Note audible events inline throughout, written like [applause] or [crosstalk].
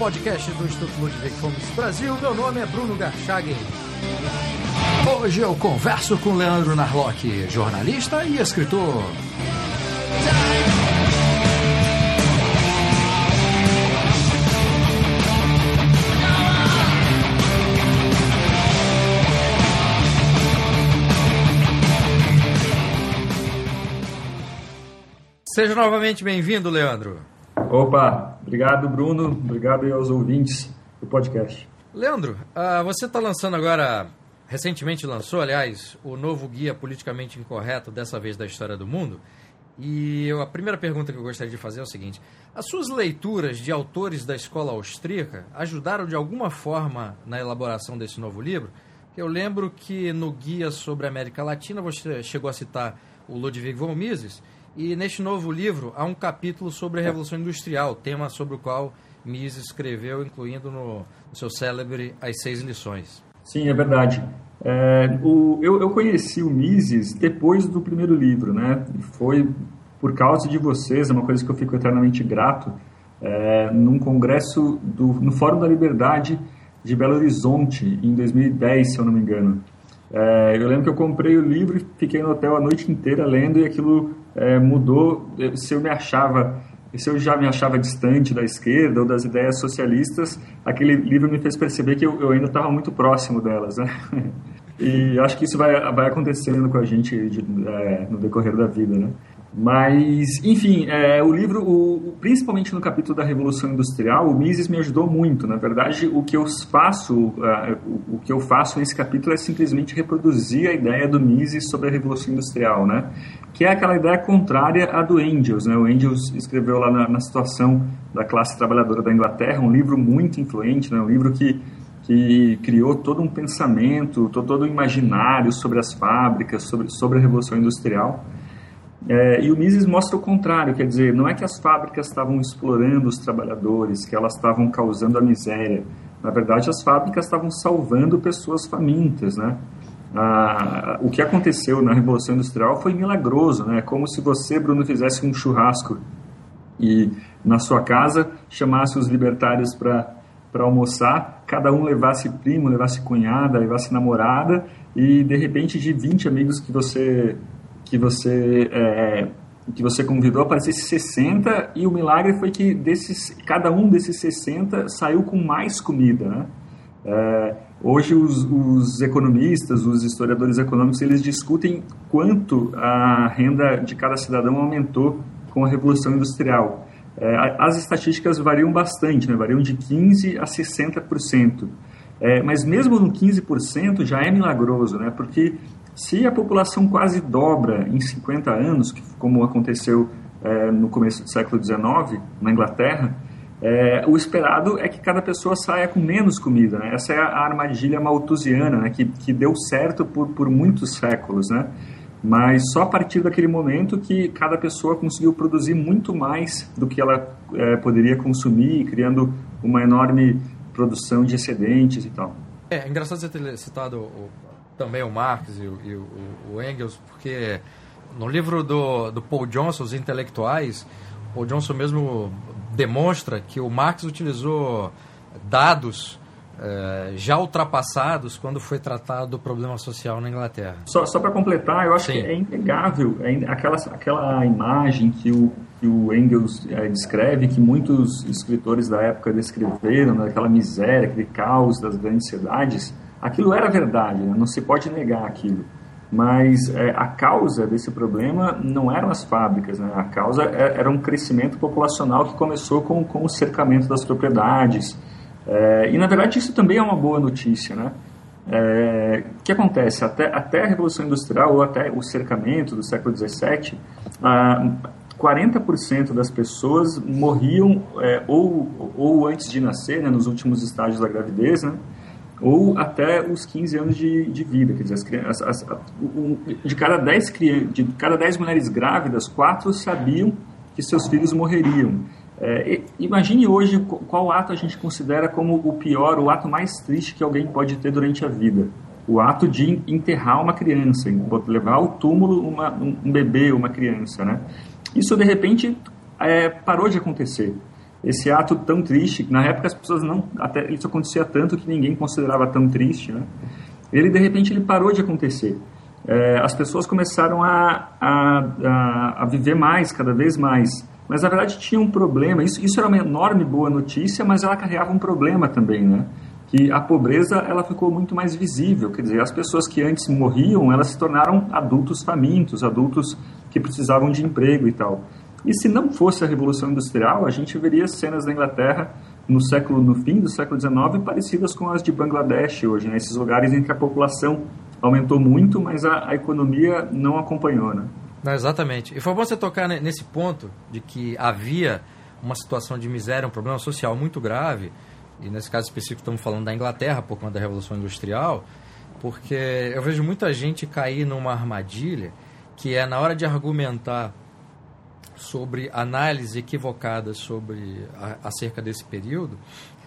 podcast do Instituto Ludwig Fomes Brasil. Meu nome é Bruno Garchagen. Hoje eu converso com Leandro Narlock, jornalista e escritor. Seja novamente bem-vindo, Leandro. Opa, obrigado Bruno, obrigado aos ouvintes do podcast. Leandro, uh, você está lançando agora, recentemente lançou, aliás, o novo Guia Politicamente Incorreto, dessa vez da História do Mundo. E eu, a primeira pergunta que eu gostaria de fazer é o seguinte: as suas leituras de autores da escola austríaca ajudaram de alguma forma na elaboração desse novo livro? Eu lembro que no Guia sobre a América Latina você chegou a citar o Ludwig von Mises e neste novo livro há um capítulo sobre a Revolução Industrial, tema sobre o qual Mises escreveu, incluindo no, no seu célebre As Seis Lições. Sim, é verdade. É, o, eu, eu, conheci o Mises depois do primeiro livro, né? Foi por causa de vocês, é uma coisa que eu fico eternamente grato, é, num congresso do, no Fórum da Liberdade de Belo Horizonte, em 2010, se eu não me engano. É, eu lembro que eu comprei o livro e fiquei no hotel a noite inteira lendo e aquilo é, mudou. Se eu me achava, se eu já me achava distante da esquerda ou das ideias socialistas, aquele livro me fez perceber que eu, eu ainda estava muito próximo delas, né? [laughs] E acho que isso vai, vai acontecendo com a gente de, é, no decorrer da vida, né? Mas, enfim, é, o livro, o, principalmente no capítulo da Revolução Industrial, o Mises me ajudou muito. Na verdade, o que eu faço, uh, o, o, que eu faço nesse capítulo é simplesmente reproduzir a ideia do Mises sobre a Revolução Industrial, né? Que é aquela ideia contrária à do Engels, né? O Engels escreveu lá na, na situação da classe trabalhadora da Inglaterra, um livro muito influente, né? Um livro que que criou todo um pensamento, todo, um imaginário sobre as fábricas, sobre, sobre a Revolução Industrial. É, e o Mises mostra o contrário, quer dizer, não é que as fábricas estavam explorando os trabalhadores, que elas estavam causando a miséria. Na verdade, as fábricas estavam salvando pessoas famintas, né? Ah, o que aconteceu na Revolução Industrial foi milagroso, né? Como se você, Bruno, fizesse um churrasco e na sua casa chamasse os libertários para para almoçar, cada um levasse primo, levasse cunhada, levasse namorada e de repente de 20 amigos que você que você é, que você convidou aparecesse 60 e o milagre foi que desses cada um desses 60 saiu com mais comida, né? É, hoje os, os, economistas, os historiadores econômicos, eles discutem quanto a renda de cada cidadão aumentou com a revolução industrial. É, as estatísticas variam bastante, né? variam de 15 a 60%. É, mas mesmo no 15% já é milagroso, né? porque se a população quase dobra em 50 anos, como aconteceu é, no começo do século XIX na Inglaterra, é, o esperado é que cada pessoa saia com menos comida. Né? Essa é a armadilha malthusiana, né? que, que deu certo por, por muitos séculos. Né? Mas só a partir daquele momento que cada pessoa conseguiu produzir muito mais do que ela é, poderia consumir, criando uma enorme produção de excedentes e tal. É, é engraçado você ter citado o também o Marx e o, e o, o Engels, porque no livro do, do Paul Johnson, Os Intelectuais, Paul Johnson mesmo demonstra que o Marx utilizou dados é, já ultrapassados quando foi tratado do problema social na Inglaterra. Só, só para completar, eu acho Sim. que é inegável é, aquela, aquela imagem que o, que o Engels é, descreve, que muitos escritores da época descreveram, daquela miséria, aquele caos das grandes cidades, aquilo era verdade, né? não se pode negar aquilo. Mas é, a causa desse problema não eram as fábricas, né? a causa é, era um crescimento populacional que começou com, com o cercamento das propriedades. É, e na verdade isso também é uma boa notícia. Né? É, o que acontece? Até, até a Revolução Industrial ou até o cercamento do século XVII, ah, 40% das pessoas morriam é, ou, ou antes de nascer, né, nos últimos estágios da gravidez, né, ou até os 15 anos de, de vida. Quer dizer, as as, as, de, cada 10 de cada 10 mulheres grávidas, quatro sabiam que seus filhos morreriam. É, imagine hoje qual ato a gente considera como o pior, o ato mais triste que alguém pode ter durante a vida. O ato de enterrar uma criança, levar ao túmulo uma, um bebê, uma criança. Né? Isso, de repente, é, parou de acontecer. Esse ato tão triste, na época as pessoas não, até isso acontecia tanto que ninguém considerava tão triste, né? Ele de repente ele parou de acontecer. É, as pessoas começaram a, a, a, viver mais, cada vez mais. Mas na verdade tinha um problema. Isso, isso era uma enorme boa notícia, mas ela carregava um problema também, né? Que a pobreza ela ficou muito mais visível. Quer dizer, as pessoas que antes morriam, elas se tornaram adultos famintos, adultos que precisavam de emprego e tal. E se não fosse a Revolução Industrial, a gente veria cenas da Inglaterra no século no fim do século XIX parecidas com as de Bangladesh hoje, né? esses lugares em que a população aumentou muito, mas a, a economia não acompanhou, né? Não, exatamente. E foi bom você tocar nesse ponto de que havia uma situação de miséria, um problema social muito grave, e nesse caso específico estamos falando da Inglaterra por conta da Revolução Industrial, porque eu vejo muita gente cair numa armadilha que é na hora de argumentar sobre análise equivocada sobre a, acerca desse período,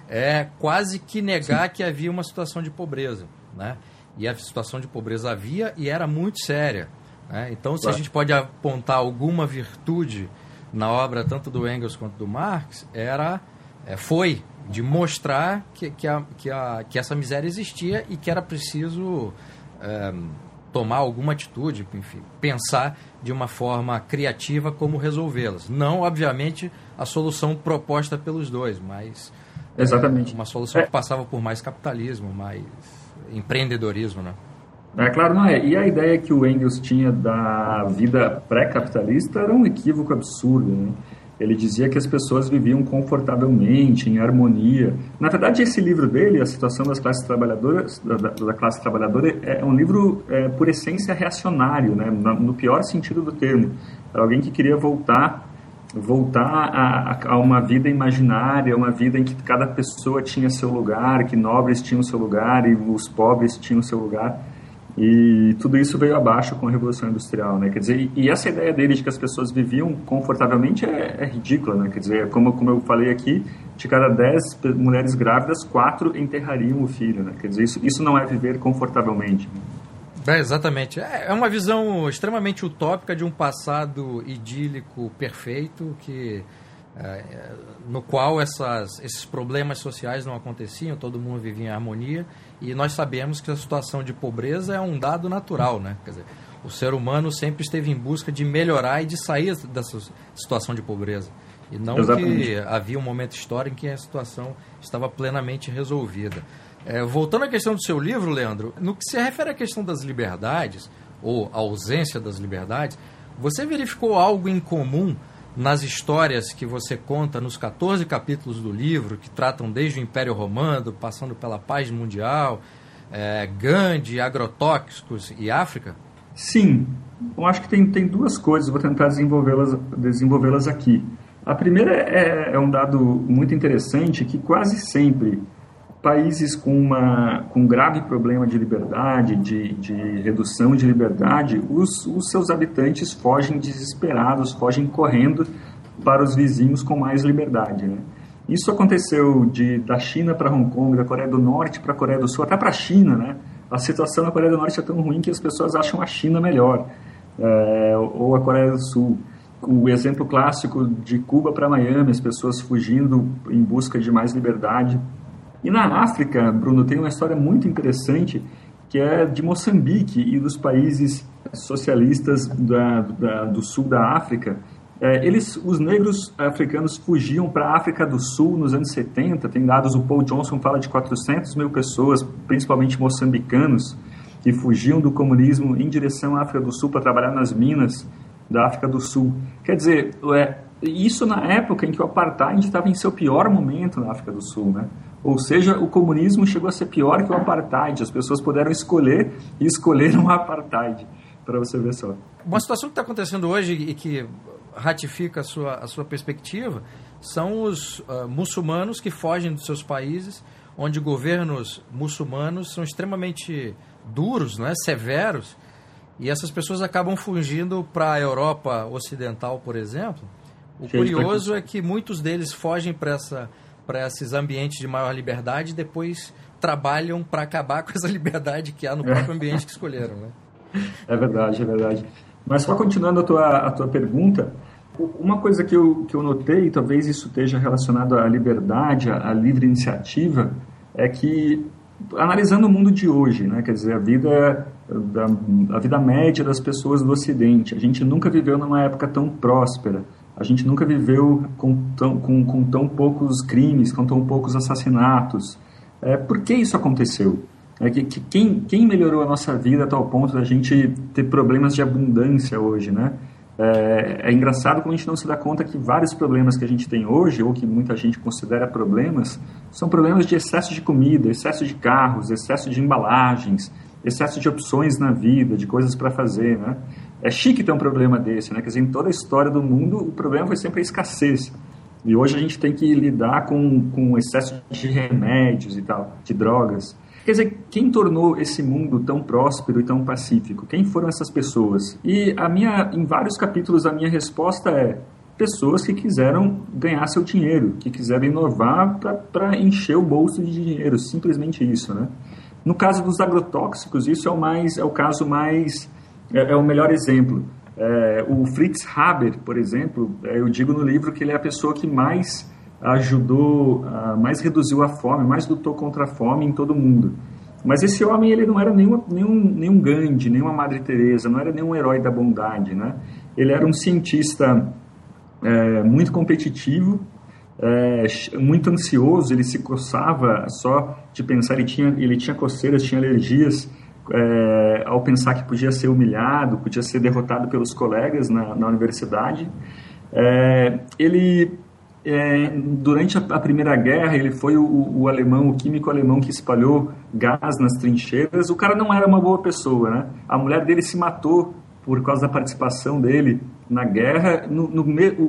é quase que negar Sim. que havia uma situação de pobreza, né? E a situação de pobreza havia e era muito séria. Né? Então, se claro. a gente pode apontar alguma virtude na obra tanto do Engels quanto do Marx, era, é, foi de mostrar que, que, a, que, a, que essa miséria existia e que era preciso é, tomar alguma atitude, enfim, pensar de uma forma criativa como resolvê-las. Não, obviamente, a solução proposta pelos dois, mas Exatamente. É, uma solução é. que passava por mais capitalismo, mais empreendedorismo, né? É claro, não é. E a ideia que o Engels tinha da vida pré-capitalista era um equívoco absurdo, né? Ele dizia que as pessoas viviam confortavelmente, em harmonia. Na verdade, esse livro dele, A Situação das Classes Trabalhadoras, da, da classe trabalhadora, é um livro, é, por essência, reacionário, né? no pior sentido do termo. Era alguém que queria voltar voltar a, a, uma vida imaginária, uma vida em que cada pessoa tinha seu lugar, que nobres tinham seu lugar e os pobres tinham seu lugar. E tudo isso veio abaixo com a Revolução Industrial, né? Quer dizer, e essa ideia dele de que as pessoas viviam confortavelmente é, é ridícula, né? Quer dizer, como, como eu falei aqui, de cada dez mulheres grávidas, quatro enterrariam o filho, né? Quer dizer, isso, isso não é viver confortavelmente. É, exatamente. É, é uma visão extremamente utópica de um passado idílico perfeito que é, no qual essas, esses problemas sociais não aconteciam, todo mundo vivia em harmonia e nós sabemos que a situação de pobreza é um dado natural, né? Quer dizer, o ser humano sempre esteve em busca de melhorar e de sair dessa situação de pobreza. E não Exatamente. que havia um momento histórico em que a situação estava plenamente resolvida. É, voltando à questão do seu livro, Leandro, no que se refere à questão das liberdades, ou ausência das liberdades, você verificou algo em comum nas histórias que você conta nos 14 capítulos do livro, que tratam desde o Império Romano, passando pela paz mundial, é, Gandhi, agrotóxicos e África? Sim, eu acho que tem, tem duas coisas, vou tentar desenvolvê-las desenvolvê aqui. A primeira é, é um dado muito interessante que quase sempre países com, uma, com um grave problema de liberdade, de, de redução de liberdade, os, os seus habitantes fogem desesperados, fogem correndo para os vizinhos com mais liberdade. Né? Isso aconteceu de, da China para Hong Kong, da Coreia do Norte para a Coreia do Sul, até para a China. Né? A situação na Coreia do Norte é tão ruim que as pessoas acham a China melhor, é, ou a Coreia do Sul. O exemplo clássico de Cuba para Miami, as pessoas fugindo em busca de mais liberdade e na África, Bruno, tem uma história muito interessante que é de Moçambique e dos países socialistas da, da, do sul da África. É, eles, os negros africanos fugiam para a África do Sul nos anos 70. Tem dados, o Paul Johnson fala de 400 mil pessoas, principalmente moçambicanos, que fugiam do comunismo em direção à África do Sul para trabalhar nas minas da África do Sul. Quer dizer, é, isso na época em que o apartheid estava em seu pior momento na África do Sul, né? Ou seja, o comunismo chegou a ser pior que o apartheid. As pessoas puderam escolher e escolheram o apartheid, para você ver só. Uma situação que está acontecendo hoje e que ratifica a sua, a sua perspectiva são os uh, muçulmanos que fogem dos seus países, onde governos muçulmanos são extremamente duros, não é? severos, e essas pessoas acabam fugindo para a Europa Ocidental, por exemplo. O curioso é que muitos deles fogem para essa para esses ambientes de maior liberdade e depois trabalham para acabar com essa [laughs] liberdade que há no próprio ambiente que escolheram, né? É verdade, é verdade. Mas só continuando a tua, a tua pergunta, Uma coisa que eu, que eu notei, talvez isso esteja relacionado à liberdade, à, à livre iniciativa, é que analisando o mundo de hoje, né, quer dizer, a vida da, a vida média das pessoas do Ocidente, a gente nunca viveu numa época tão próspera, a gente nunca viveu com tão, com, com tão poucos crimes, com tão poucos assassinatos. É, por que isso aconteceu? É que, que, quem, quem melhorou a nossa vida a tal ponto da gente ter problemas de abundância hoje, né? É, é, engraçado como a gente não se dá conta que vários problemas que a gente tem hoje, ou que muita gente considera problemas, são problemas de excesso de comida, excesso de carros, excesso de embalagens, excesso de opções na vida, de coisas para fazer, né? É chique ter um problema desse, né? Quer dizer, em toda a história do mundo, o problema foi sempre a escassez. E hoje a gente tem que lidar com, com excesso de remédios e tal, de drogas. Quer dizer, quem tornou esse mundo tão próspero e tão pacífico? Quem foram essas pessoas? E a minha, em vários capítulos, a minha resposta é pessoas que quiseram ganhar seu dinheiro, que quiseram inovar para encher o bolso de dinheiro, simplesmente isso, né? No caso dos agrotóxicos, isso é o mais, é o caso mais, é, é o melhor exemplo. É, o Fritz Haber, por exemplo, é, eu digo no livro que ele é a pessoa que mais ajudou, mais reduziu a fome, mais lutou contra a fome em todo o mundo. Mas esse homem ele não era nenhum, nenhum, nenhum Gandhi, nenhuma Madre Teresa, não era nenhum herói da bondade, né? Ele era um cientista é, muito competitivo, é, muito ansioso, ele se coçava só de pensar, ele tinha, ele tinha coceiras, tinha alergias é, ao pensar que podia ser humilhado, podia ser derrotado pelos colegas na, na universidade. É, ele é, durante a, a, Primeira Guerra, ele foi o, o, alemão, o químico alemão que espalhou gás nas trincheiras. O cara não era uma boa pessoa, né? A mulher dele se matou por causa da participação dele na guerra. No, no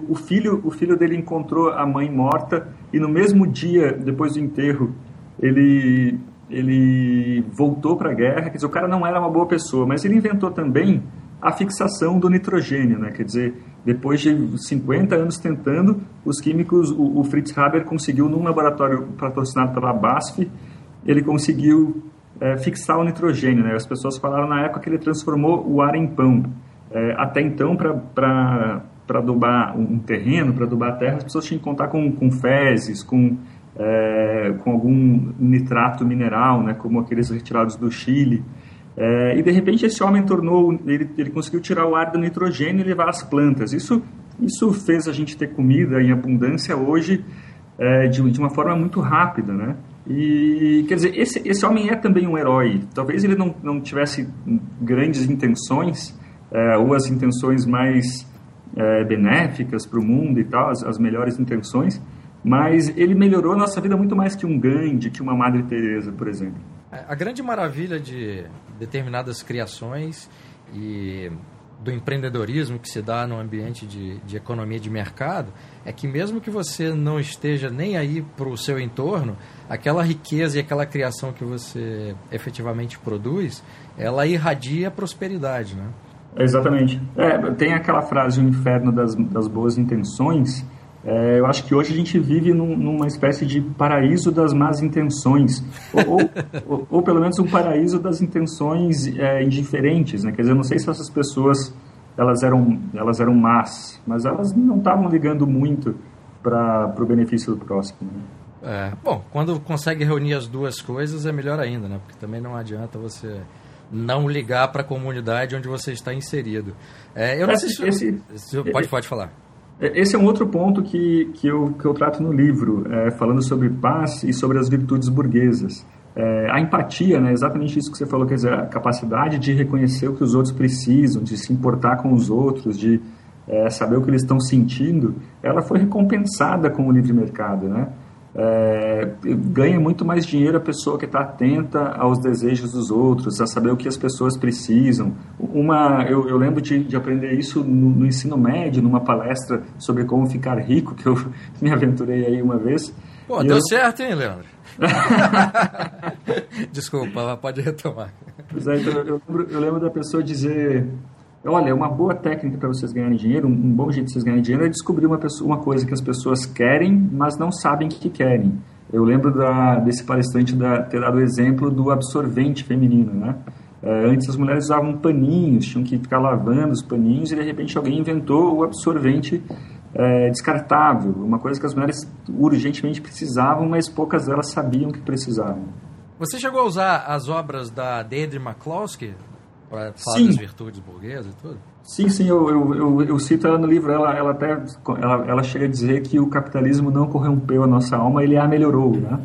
o, filho, o filho dele encontrou a mãe morta e no mesmo dia, depois do enterro, ele ele voltou para a guerra. Quer dizer, o cara não era uma boa pessoa, mas ele inventou também a fixação do nitrogênio, né? Quer dizer, depois de 50 anos tentando, os químicos, o, o Fritz Haber conseguiu, num laboratório patrocinado pela BASF, ele conseguiu é, fixar o nitrogênio. Né? As pessoas falaram na época que ele transformou o ar em pão. É, até então, para adubar um terreno, para adubar a terra, as pessoas tinham que contar com, com fezes, com, é, com algum nitrato mineral, né? como aqueles retirados do Chile. É, e de repente esse homem tornou, ele, ele conseguiu tirar o ar do nitrogênio e levar às plantas. Isso, isso fez a gente ter comida em abundância hoje é, de, de uma forma muito rápida, né? E quer dizer, esse, esse homem é também um herói. Talvez ele não, não tivesse grandes intenções, é, ou as intenções mais é, benéficas para o mundo e tal, as, as melhores intenções, mas ele melhorou a nossa vida muito mais que um Gandhi, que uma Madre Teresa, por exemplo. É, a grande maravilha de determinadas criações e do empreendedorismo que se dá no ambiente de, de economia de mercado é que mesmo que você não esteja nem aí para o seu entorno, aquela riqueza e aquela criação que você efetivamente produz, ela irradia prosperidade, né? Exatamente. É, tem aquela frase, o inferno das, das boas intenções, é, eu acho que hoje a gente vive num, numa espécie de paraíso das más intenções, ou, [laughs] ou, ou, pelo menos um paraíso das intenções é, indiferentes, né? Quer dizer, eu não sei se essas pessoas elas eram elas eram más, mas elas não estavam ligando muito para o benefício do próximo. Né? É, bom, quando consegue reunir as duas coisas é melhor ainda, né? Porque também não adianta você não ligar para a comunidade onde você está inserido. É, eu não esse, sei se, esse, pode, pode falar. É, esse é um outro ponto que, que, eu, que eu trato no livro, é, falando sobre paz e sobre as virtudes burguesas. É, a empatia, né, exatamente isso que você falou, quer dizer, a capacidade de reconhecer o que os outros precisam, de se importar com os outros, de é, saber o que eles estão sentindo, ela foi recompensada com o livre mercado, né? É, ganha muito mais dinheiro a pessoa que está atenta aos desejos dos outros, a saber o que as pessoas precisam. Uma, eu, eu lembro de, de, aprender isso no, no, ensino médio, numa palestra sobre como ficar rico, que eu [laughs] me aventurei aí uma vez. Pô, deu eu... certo, hein, Leandro? [laughs] Desculpa, pode retomar. Pois é, então, eu, lembro, eu lembro da pessoa dizer Olha, uma boa técnica para vocês ganharem dinheiro, um bom jeito de vocês ganharem dinheiro é descobrir uma, pessoa, uma coisa que as pessoas querem, mas não sabem que querem. Eu lembro da, desse palestrante da, ter dado o exemplo do absorvente feminino, né? É, antes as mulheres usavam paninhos, tinham que ficar lavando os paninhos e de repente alguém inventou o absorvente é, descartável, uma coisa que as mulheres urgentemente precisavam, mas poucas delas sabiam que precisavam. Você chegou a usar as obras da Deidre McCloskey para falar sim. das virtudes burguesas e tudo? Sim, sim, eu, eu, eu, eu, cito ela no livro, ela, ela até ela, ela chega a dizer que o capitalismo não corrompeu a nossa alma, ele a melhorou, né?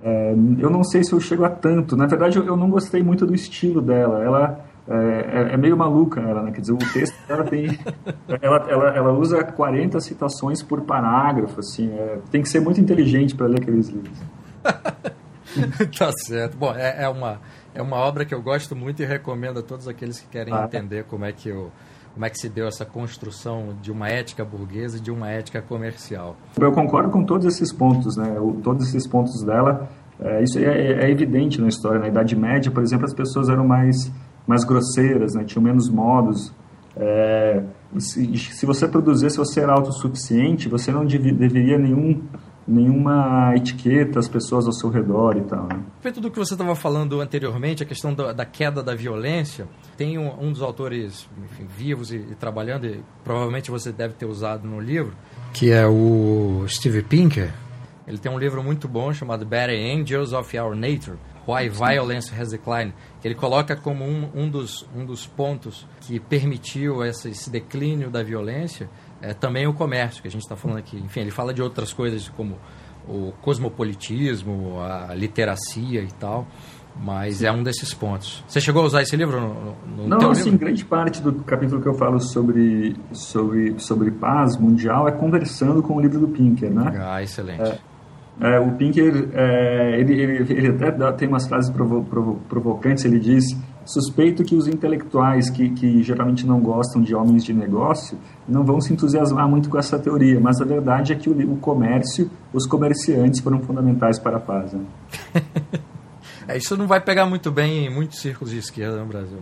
É, eu não sei se eu chego a tanto. Na verdade, eu, eu não gostei muito do estilo dela. Ela é, é, é meio maluca, ela, né? Quer dizer, o texto dela tem. [laughs] ela, ela, ela usa 40 citações por parágrafo, assim. É, tem que ser muito inteligente para ler aqueles livros. [laughs] [laughs] tá certo. Bom, é, é, uma, é uma obra que eu gosto muito e recomendo a todos aqueles que querem ah. entender como é que eu como é que se deu essa construção de uma ética burguesa e de uma ética comercial. Eu concordo com todos esses pontos, né? todos esses pontos dela. É, isso é, é, evidente na história. Na Idade Média, por exemplo, as pessoas eram mais, mais grosseiras, né? tinham menos modos. É, se, se, você produzisse, se você era autossuficiente, você não dev, deveria nenhum nenhuma etiqueta às pessoas ao seu redor e tal. Né? Do que você estava falando anteriormente, a questão da, da queda da violência, tem um, um dos autores enfim, vivos e, e, trabalhando, e provavelmente você deve ter usado no livro, que é o Steve Pinker. Ele tem um livro muito bom chamado Bad Angels of Our Nature, Why Violence Has Declined, que ele coloca como um, um, dos, um dos pontos que permitiu esse, esse declínio da violência é, também o comércio, que a gente está falando aqui. Enfim, ele fala de outras coisas como o cosmopolitismo, a literacia e tal, mas é um desses pontos. Você chegou a usar esse livro no, no Não, assim, livro? grande parte do capítulo que eu falo sobre, sobre, sobre paz mundial é conversando com o livro do Pinker, né? Ah, excelente. É, é, o Pinker, é, ele, ele, ele até tem umas frases provo, provo, provocantes, ele diz Suspeito que os intelectuais que, que geralmente não gostam de homens de negócio não vão se entusiasmar muito com essa teoria, mas a verdade é que o, o comércio, os comerciantes foram fundamentais para a paz. Né? [laughs] é, isso não vai pegar muito bem em muitos círculos de esquerda no Brasil.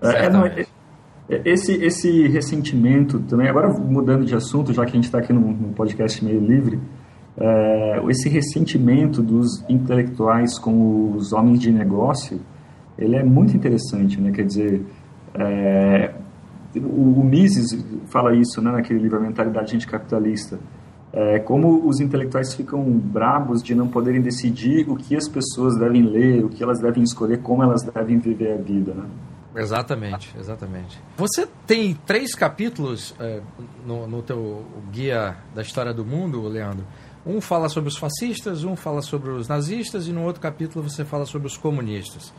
É, não, é, é, esse, esse ressentimento também, agora mudando de assunto, já que a gente está aqui num, num, podcast meio livre, é, esse ressentimento dos intelectuais com os homens de negócio ele é muito interessante, né? Quer dizer, é, o, o, Mises fala isso, né? Naquele livro A Mentalidade Anticapitalista. É, como os intelectuais ficam brabos de não poderem decidir o que as pessoas devem ler, o que elas devem escolher, como elas devem viver a vida, né? Exatamente, exatamente. Você tem três capítulos é, no, no teu guia da história do mundo, Leandro. Um fala sobre os fascistas, um fala sobre os nazistas e no outro capítulo você fala sobre os comunistas.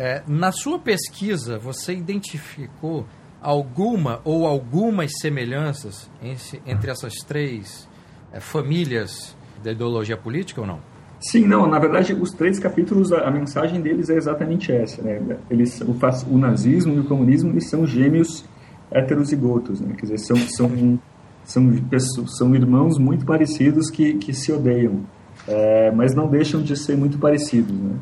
É, na sua pesquisa, você identificou alguma ou algumas semelhanças entre essas três é, famílias da ideologia política ou não? Sim, não. Na verdade, os três capítulos, a, a mensagem deles é exatamente essa. Né? Eles, o, o, nazismo e o comunismo eles são gêmeos heterozigotos. Né? Quer dizer, são, são, são, são irmãos muito parecidos que, que se odeiam, é, mas não deixam de ser muito parecidos. Né?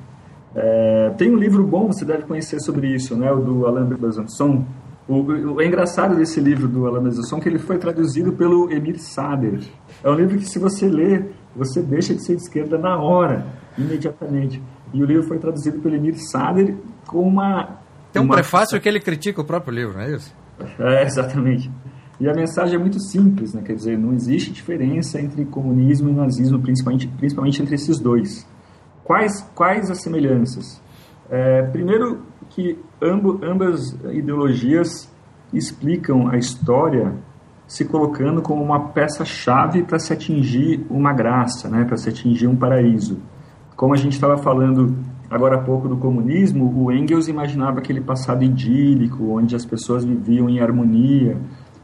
É, tem um livro bom, você deve conhecer sobre isso, né, o do Alain Besançon. O, o, é engraçado desse livro do Alain Besançon que ele foi traduzido pelo Emir Sader. É um livro que, se você ler, você deixa de ser de esquerda na hora, imediatamente. E o livro foi traduzido pelo Emir Sader com uma... Tem um uma... prefácio que ele critica o próprio livro, não é isso? É, exatamente. E a mensagem é muito simples, né? quer dizer, não existe diferença entre comunismo e nazismo, principalmente, principalmente entre esses dois. Quais, quais as semelhanças? É, primeiro, que amb, ambas ideologias explicam a história se colocando como uma peça-chave para se atingir uma graça, né, para se atingir um paraíso. Como a gente estava falando agora há pouco do comunismo, o Engels imaginava aquele passado idílico, onde as pessoas viviam em harmonia.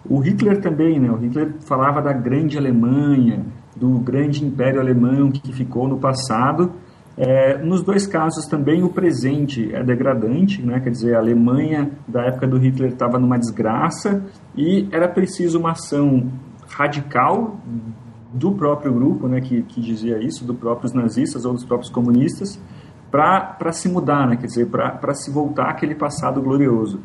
O Hitler também, né? O Hitler falava da grande Alemanha, do grande império alemão que ficou no passado é, nos dois casos também o presente é degradante, né? quer dizer, a Alemanha da época do Hitler estava numa desgraça e era preciso uma ação radical do próprio grupo, né, que, que dizia isso, dos próprios nazistas ou dos próprios comunistas, para se mudar, né, quer dizer, para se voltar àquele passado glorioso.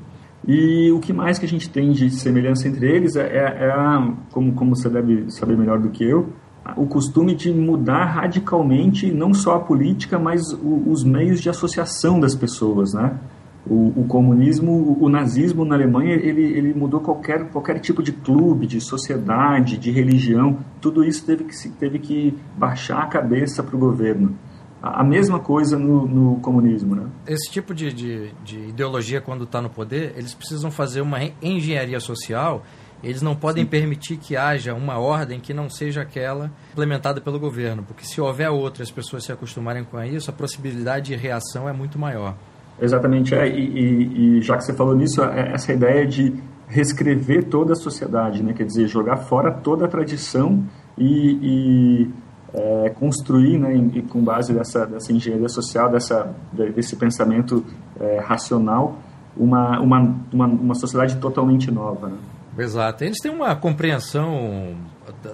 E o que mais que a gente tem de semelhança entre eles é, é, é a, como, como você deve saber melhor do que eu, o costume de mudar radicalmente não só a política, mas o, os meios de associação das pessoas, né? o, o, comunismo, o, nazismo na Alemanha, ele, ele mudou qualquer, qualquer tipo de clube, de sociedade, de religião. Tudo isso teve que, teve que baixar a cabeça para o governo. A, a mesma coisa no, no, comunismo. Né? Esse tipo de, de, de ideologia, quando está no poder, eles precisam fazer uma engenharia social. Eles não podem Sim. permitir que haja uma ordem que não seja aquela implementada pelo governo, porque se houver outra, as pessoas se acostumarem com isso, a possibilidade de reação é muito maior. Exatamente, é, e, e, e, já que você falou nisso, é essa ideia de reescrever toda a sociedade, né? quer dizer, jogar fora toda a tradição e, e é, construir, né, em, com base dessa, dessa engenharia social, dessa, desse pensamento é, racional, uma, uma, uma, uma, sociedade totalmente nova. Né? Exato. Eles têm uma compreensão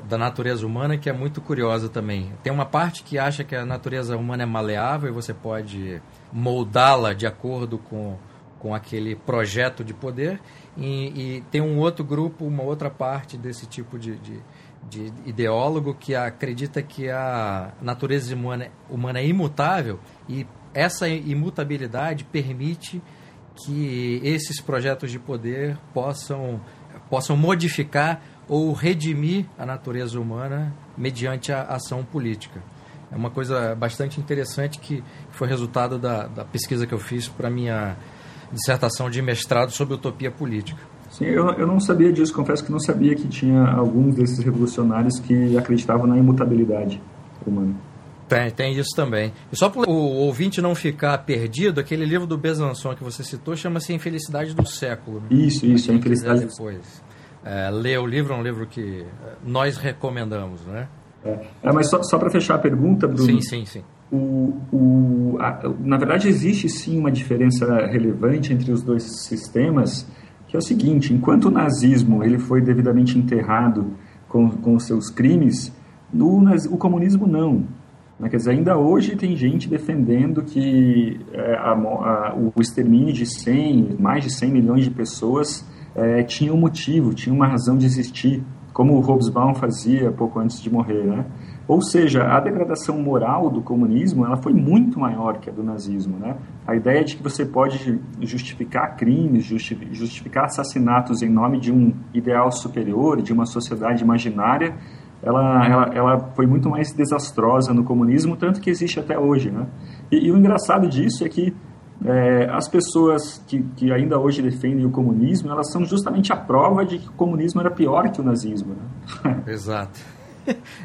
da natureza humana que é muito curiosa também. Tem uma parte que acha que a natureza humana é maleável e você pode moldá-la de acordo com, com aquele projeto de poder, e, e, tem um outro grupo, uma outra parte desse tipo de, de, de ideólogo que acredita que a natureza humana, humana é imutável e essa imutabilidade permite que esses projetos de poder possam, possam modificar ou redimir a natureza humana mediante a ação política. É uma coisa bastante interessante que foi resultado da, da pesquisa que eu fiz para minha dissertação de mestrado sobre utopia política. Sim, eu, eu não sabia disso, confesso que não sabia que tinha alguns desses revolucionários que acreditavam na imutabilidade humana. Tem, tem isso também. E só para o ouvinte não ficar perdido, aquele livro do Besançon que você citou chama-se Infelicidade do Século. Né? Isso, isso, a Infelicidade depois. É, ler o livro é um livro que é, nós recomendamos, né? É, é mas só, só para fechar a pergunta, Bruno. Sim, sim, sim. O, o, a, na verdade, existe sim uma diferença relevante entre os dois sistemas, que é o seguinte: enquanto o nazismo ele foi devidamente enterrado com, com os seus crimes, no, o comunismo não. Né? Quer dizer, ainda hoje tem gente defendendo que é, a, a, o extermínio de 100, mais de 100 milhões de pessoas é, tinha um motivo, tinha uma razão de existir, como o Hobsbawm fazia pouco antes de morrer, né? Ou seja, a degradação moral do comunismo ela foi muito maior que a do nazismo. Né? A ideia de que você pode justificar crimes, justificar assassinatos em nome de um ideal superior, de uma sociedade imaginária, ela, ela, ela foi muito mais desastrosa no comunismo, tanto que existe até hoje. Né? E, e o engraçado disso é que é, as pessoas que, que ainda hoje defendem o comunismo, elas são justamente a prova de que o comunismo era pior que o nazismo. Né? [laughs] Exato.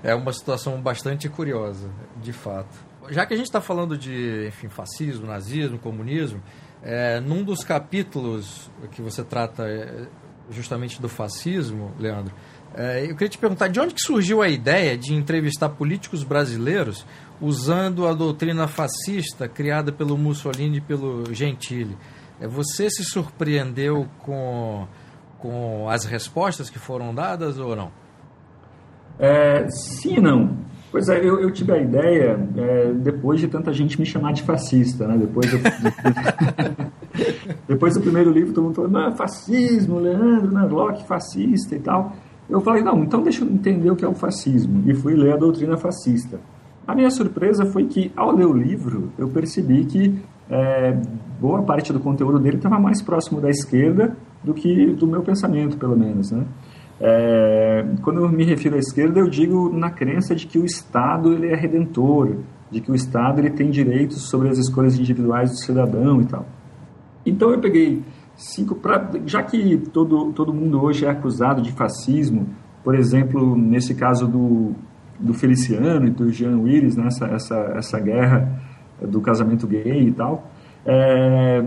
É uma situação bastante curiosa, de fato. Já que a gente está falando de enfim, fascismo, nazismo, comunismo, é, num dos capítulos que você trata é, justamente do fascismo, Leandro, é, eu queria te perguntar de onde que surgiu a ideia de entrevistar políticos brasileiros usando a doutrina fascista criada pelo Mussolini e pelo Gentili. É, você se surpreendeu com, com as respostas que foram dadas ou não? É, sim não. Pois é, eu, eu tive a ideia é, depois de tanta gente me chamar de fascista, né? Depois do, [laughs] depois do primeiro livro, todo mundo falou, não, fascismo, Leandro, né? Locke fascista e tal. Eu falei, não, então deixa eu entender o que é o fascismo. E fui ler a doutrina fascista. A minha surpresa foi que, ao ler o livro, eu percebi que é, boa parte do conteúdo dele estava mais próximo da esquerda do que do meu pensamento, pelo menos, né? É, quando eu me refiro à esquerda, eu digo na crença de que o Estado ele é redentor, de que o Estado ele tem direitos sobre as escolhas individuais do cidadão e tal. Então eu peguei cinco pra, já que todo todo mundo hoje é acusado de fascismo, por exemplo, nesse caso do do Feliciano e do Jean Willis, né, essa, essa, essa guerra do casamento gay e tal, é,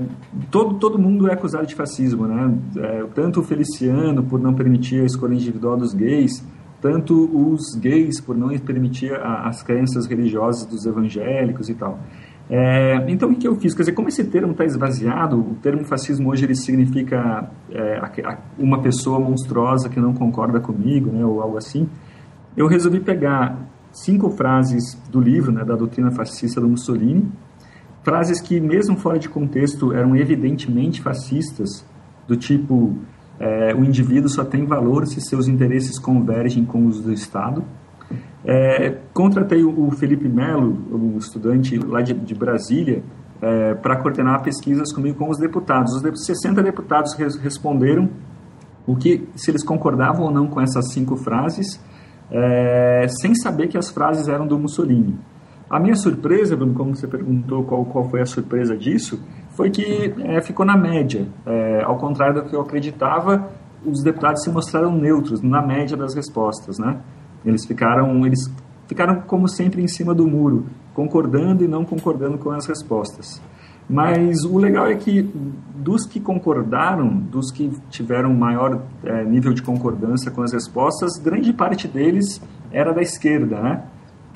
todo, todo mundo é acusado de fascismo, né? É, tanto o Feliciano por não permitir a escolha individual dos gays, tanto os gays por não permitir a, as crenças religiosas dos evangélicos e tal. É, então, o que eu fiz? Quer dizer, como esse termo está esvaziado, o termo fascismo hoje ele significa é, uma pessoa monstruosa que não concorda comigo, né, ou algo assim, eu resolvi pegar cinco frases do livro, né, da doutrina fascista do Mussolini, frases que, mesmo fora de contexto, eram evidentemente fascistas, do tipo: é, o indivíduo só tem valor se seus interesses convergem com os do Estado. É, contratei o Felipe Melo, um estudante lá de, de Brasília, é, para coordenar pesquisas comigo com os deputados. Os 60 deputados res responderam o que se eles concordavam ou não com essas cinco frases, é, sem saber que as frases eram do Mussolini. A minha surpresa, Bruno, como você perguntou qual, qual foi a surpresa disso, foi que é, ficou na média. É, ao contrário do que eu acreditava, os deputados se mostraram neutros na média das respostas, né? Eles ficaram, eles ficaram como sempre em cima do muro, concordando e não concordando com as respostas. Mas o legal é que dos que concordaram, dos que tiveram maior é, nível de concordância com as respostas, grande parte deles era da esquerda, né?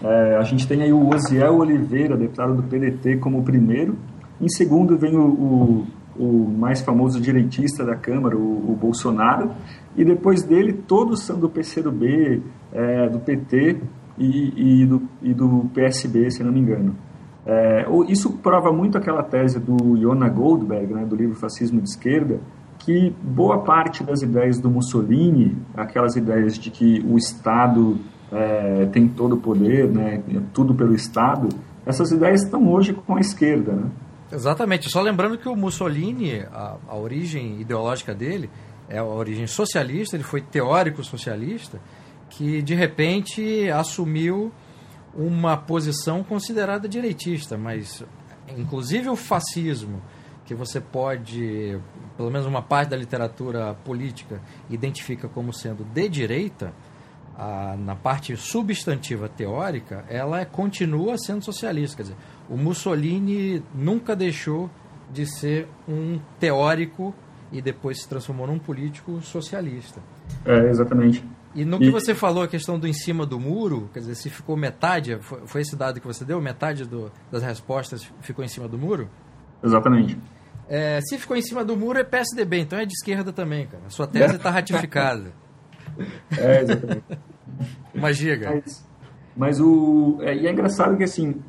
É, a gente tem aí o Osiel Oliveira, deputado do PDT, como primeiro. Em segundo vem o, o, o mais famoso direitista da Câmara, o, o, Bolsonaro. E depois dele, todos são do PCdoB, é, do PT e, e, do, e do PSB, se não me engano. É, isso prova muito aquela tese do Iona Goldberg, né, do livro Fascismo de Esquerda, que boa parte das ideias do Mussolini, aquelas ideias de que o Estado é, tem todo o poder, né, é tudo pelo Estado, essas ideias estão hoje com a esquerda. Né? Exatamente. Só lembrando que o Mussolini, a, a origem ideológica dele é a origem socialista, ele foi teórico socialista, que de repente assumiu uma posição considerada direitista, mas inclusive o fascismo, que você pode, pelo menos uma parte da literatura política, identifica como sendo de direita, a, na parte substantiva teórica, ela é, continua sendo socialista. Quer dizer, o Mussolini nunca deixou de ser um teórico e depois se transformou num político socialista. É, exatamente. E no que e... você falou, a questão do em cima do muro, quer dizer, se ficou metade, foi, esse dado que você deu? Metade do, das respostas ficou em cima do muro? Exatamente. É, se ficou em cima do muro é PSDB, então é de esquerda também, cara. A sua tese está [laughs] ratificada. É, exatamente. [laughs] Mas diga. Mas, mas o. É, e é engraçado que, assim,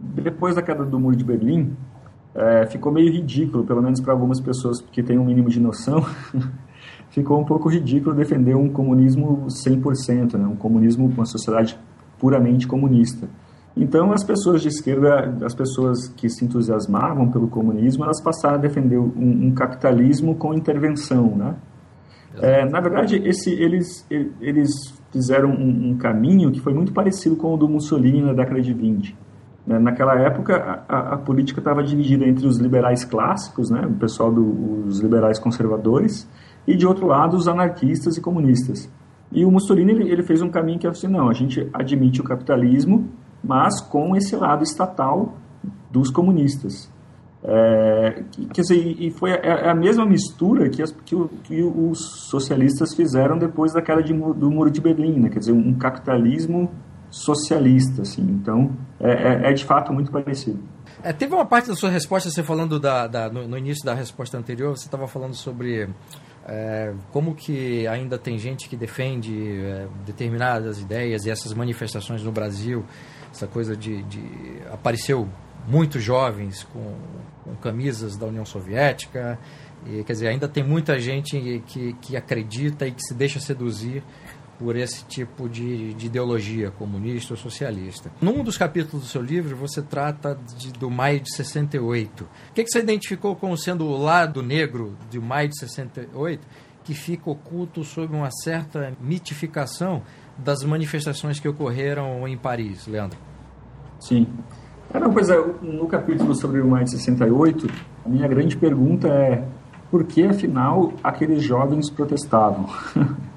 depois da queda do muro de Berlim, é, ficou meio ridículo, pelo menos para algumas pessoas que têm um mínimo de noção, [laughs] ficou um pouco ridículo defender um comunismo 100%, né? um comunismo, uma sociedade puramente comunista. Então, as pessoas de esquerda, as pessoas que se entusiasmavam pelo comunismo, elas passaram a defender um, um capitalismo com intervenção, né? É, na verdade, esse, eles, eles fizeram um, um, caminho que foi muito parecido com o do Mussolini na década de 20. Né? Naquela época, a, a política estava dividida entre os liberais clássicos, né? o pessoal dos liberais conservadores, e de outro lado os anarquistas e comunistas. E o Mussolini ele, ele fez um caminho que é assim, não, a gente admite o capitalismo, mas com esse lado estatal dos comunistas. É, quer dizer, e foi a, é a mesma mistura que, as, que, o, que, os socialistas fizeram depois da queda de, do Muro de Berlim, né? quer dizer, um capitalismo socialista, assim. Então, é, é, é de fato muito parecido. É, teve uma parte da sua resposta, você falando da, da no, no, início da resposta anterior, você estava falando sobre é, como que ainda tem gente que defende é, determinadas ideias e essas manifestações no Brasil, essa coisa de, de apareceu muitos jovens com, com, camisas da União Soviética, e, quer dizer, ainda tem muita gente que, que acredita e que se deixa seduzir por esse tipo de, de, ideologia comunista ou socialista. Num dos capítulos do seu livro, você trata de, do maio de 68. O que, que você identificou como sendo o lado negro de maio de 68 que fica oculto sob uma certa mitificação das manifestações que ocorreram em Paris, Leandro? Sim. Não, pois é, no capítulo sobre o maio de 68, a minha grande pergunta é por que, afinal, aqueles jovens protestavam? [laughs]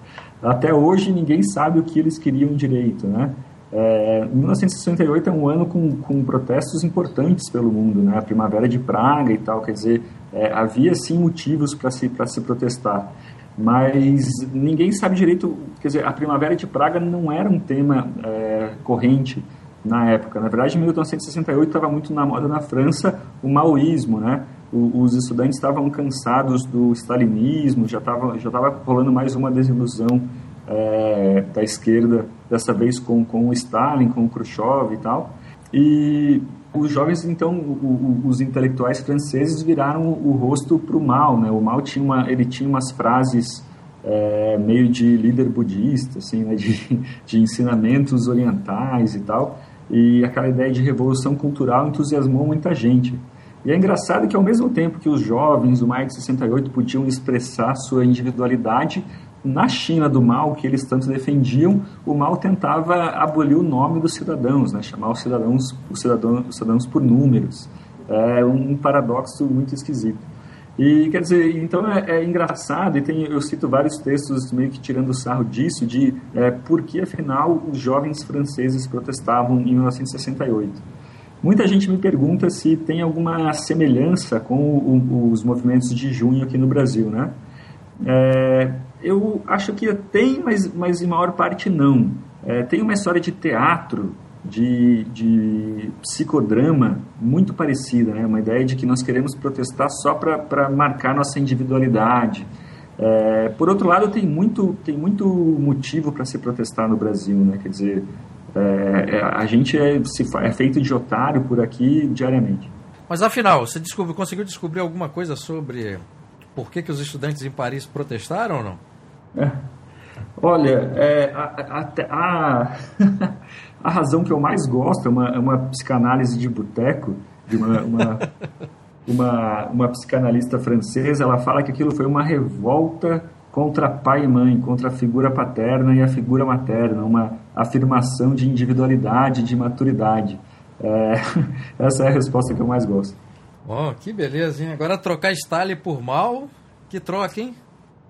Até hoje ninguém sabe o que eles queriam direito, né? É, 1968 é um ano com, com protestos importantes pelo mundo, né? A Primavera de Praga e tal, quer dizer, é, havia sim motivos para se, se protestar, mas ninguém sabe direito, quer dizer, a Primavera de Praga não era um tema é, corrente na época. Na verdade, em 1968 estava muito na moda na França o maoísmo, né? Os estudantes estavam cansados do stalinismo, já estava já rolando mais uma desilusão é, da esquerda, dessa vez com, com o Stalin, com o Khrushchev e tal. E os jovens, então, o, o, os intelectuais franceses viraram o, rosto para o Mao, né? O Mao tinha, uma, ele tinha umas frases é, meio de líder budista, assim, né? de, de ensinamentos orientais e tal. E aquela ideia de revolução cultural entusiasmou muita gente. E é engraçado que ao mesmo tempo que os jovens do Maio de 68 podiam expressar sua individualidade, na China do Mao, que eles tanto defendiam, o Mao tentava abolir o nome dos cidadãos, né? chamar os cidadãos, os cidadãos, os cidadãos por números. É um paradoxo muito esquisito. E quer dizer, então é, é, engraçado, e tem, eu cito vários textos meio que tirando sarro disso, de é, por que afinal os jovens franceses protestavam em 1968. Muita gente me pergunta se tem alguma semelhança com o, o, os movimentos de junho aqui no Brasil, né? É, eu acho que tem, mas, mas em maior parte não. É, tem uma história de teatro de, de psicodrama muito parecida, né? uma ideia de que nós queremos protestar só para marcar nossa individualidade. É, por outro lado, tem muito, tem muito motivo para se protestar no Brasil, né? quer dizer, é, é, a gente é, se, é feito de otário por aqui diariamente. Mas afinal, você descobriu, conseguiu descobrir alguma coisa sobre por que, que os estudantes em Paris protestaram ou não? É. Olha, é, a, a, a, [laughs] A razão que eu mais gosto é uma, é uma psicanálise de boteco, de uma, uma, [laughs] uma, uma psicanalista francesa. Ela fala que aquilo foi uma revolta contra pai e mãe, contra a figura paterna e a figura materna, uma afirmação de individualidade, de maturidade. É, [laughs] essa é a resposta que eu mais gosto. Oh, que beleza, hein? Agora trocar Stalin por mal, que troca, hein?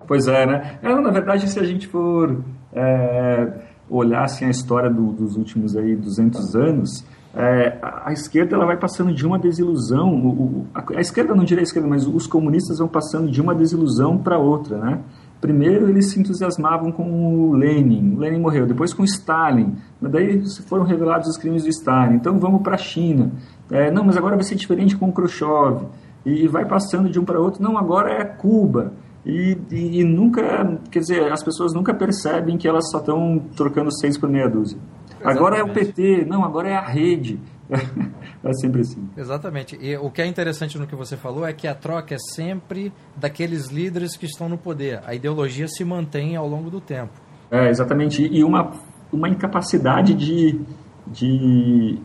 Pois é, né? É, na verdade, se a gente for é, olhassem a história do, dos últimos aí 200 anos, é, a, a, esquerda ela vai passando de uma desilusão, o, o, a, a, esquerda não diria a esquerda, mas os comunistas vão passando de uma desilusão para outra, né? Primeiro eles se entusiasmavam com o Lenin, o Lenin morreu, depois com Stalin, mas daí foram revelados os crimes do Stalin, então vamos para a China, é, não, mas agora vai ser diferente com o Khrushchev, e vai passando de um para outro, não, agora é Cuba, e, e, e, nunca, quer dizer, as pessoas nunca percebem que elas só estão trocando seis por meia dúzia. Exatamente. Agora é o PT, não, agora é a rede. É [laughs] sempre assim. Exatamente. E o que é interessante no que você falou é que a troca é sempre daqueles líderes que estão no poder. A ideologia se mantém ao longo do tempo. É, exatamente. E uma, uma incapacidade de, de,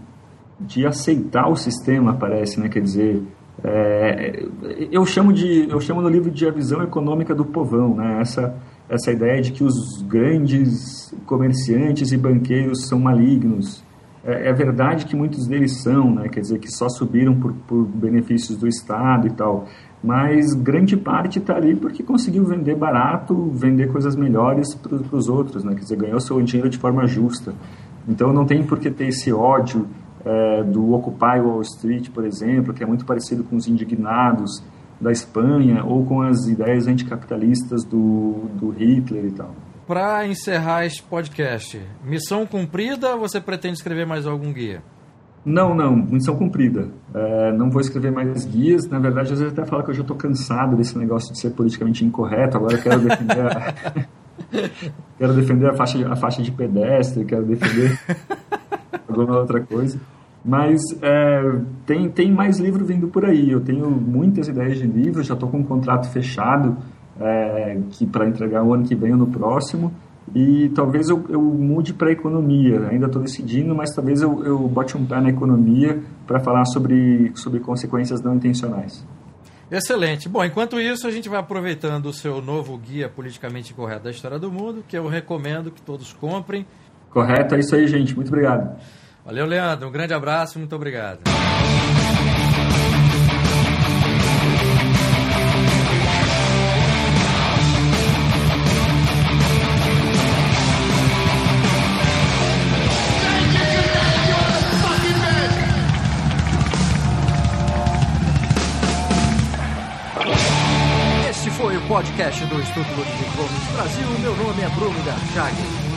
de aceitar o sistema, parece, né? Quer dizer, é, eu chamo de eu chamo no livro de a visão econômica do povão, né? Essa essa ideia de que os grandes comerciantes e banqueiros são malignos. É, é verdade que muitos deles são, né? Quer dizer que só subiram por, por benefícios do Estado e tal. Mas grande parte está ali porque conseguiu vender barato, vender coisas melhores para os outros, né? Quer dizer, ganhou seu dinheiro de forma justa. Então não tem por que ter esse ódio é, do Occupy Wall Street, por exemplo, que é muito parecido com os indignados da Espanha ou com as ideias anticapitalistas do, do Hitler e tal. Para encerrar este podcast, missão cumprida ou você pretende escrever mais algum guia? Não, não, missão cumprida. É, não vou escrever mais guias. Na verdade, às vezes até falo que eu já estou cansado desse negócio de ser politicamente incorreto. Agora eu quero defender a, [laughs] quero defender a faixa, a faixa de pedestre, quero defender alguma outra coisa. Mas é, tem, tem mais livro vindo por aí. Eu tenho muitas ideias de livros, já estou com um contrato fechado é, que para entregar o ano que vem ou no próximo. E talvez eu, eu mude para economia. Ainda estou decidindo, mas talvez eu, eu bote um pé na economia para falar sobre, sobre consequências não intencionais. Excelente. Bom, enquanto isso, a gente vai aproveitando o seu novo guia politicamente correto da história do mundo, que eu recomendo que todos comprem. Correto, é isso aí, gente. Muito obrigado. Valeu, Leandro. Um grande abraço, muito obrigado. Podcast do Instituto Gomes Brasil. Meu nome é Bruno Garchagen.